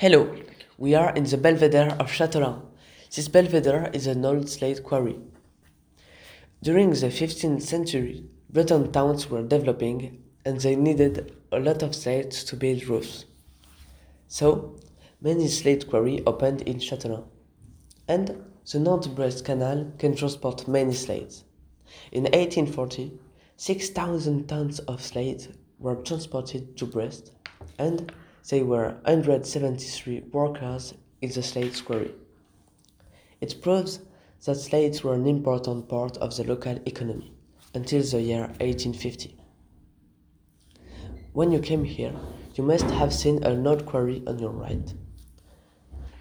Hello, we are in the Belvedere of Châteaulin. This Belvedere is an old slate quarry. During the 15th century, Breton towns were developing and they needed a lot of slates to build roofs. So, many slate quarries opened in Châteaulin. And the Nantes-Brest Canal can transport many slates. In 1840, 6,000 tons of slate were transported to Brest and there were 173 workers in the slate quarry. It proves that slates were an important part of the local economy until the year 1850. When you came here, you must have seen an old quarry on your right.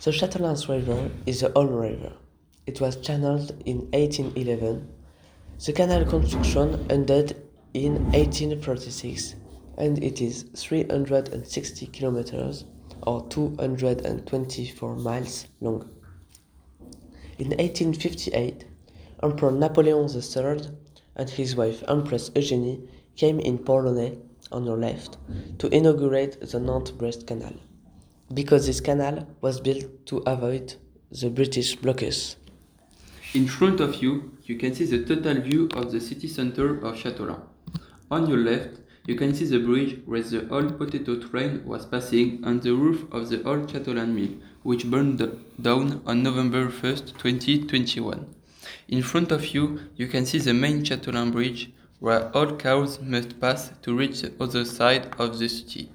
The Châteaulin River is the Aulne river. It was channeled in 1811. The canal construction ended in 1836 and it is 360 kilometers or 224 miles long. In 1858, Emperor Napoleon III and his wife Empress Eugénie came in Port-Launay on your left to inaugurate the Nantes-Brest Canal, because this canal was built to avoid the British blockades. In front of you, you can see the total view of the city center of Châteaulin. On your left, you can see the bridge where the old potato train was passing and the roof of the old Châteaulin mill, which burned down on November 1st, 2021. In front of you, you can see the main Châteaulin bridge where all cows must pass to reach the other side of the city.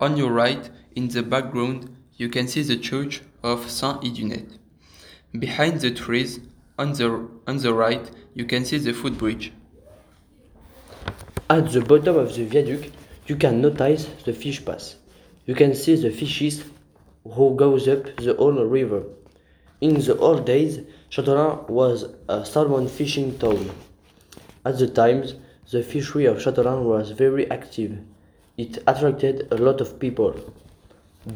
On your right, in the background, you can see the church of Saint-Idunet. Behind the trees, on the, on the right, you can see the footbridge. At the bottom of the viaduct, you can notice the fish pass. You can see the fishes who goes up the Aulne river. In the old days, Châteaulin was a salmon fishing town. At the times, the fishery of Châteaulin was very active. It attracted a lot of people.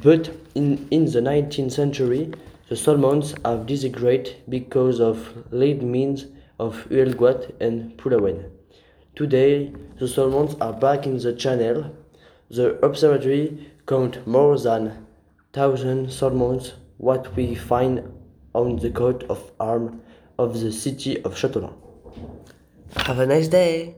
But in, in the 19th century, the salmons have disappeared because of lead mines of Huelgoat and Poullaouen. Today, the salmons are back in the channel. The observatory count more than thousand salmons, what we find on the coat of arms of the city of Châteaulin. Have a nice day!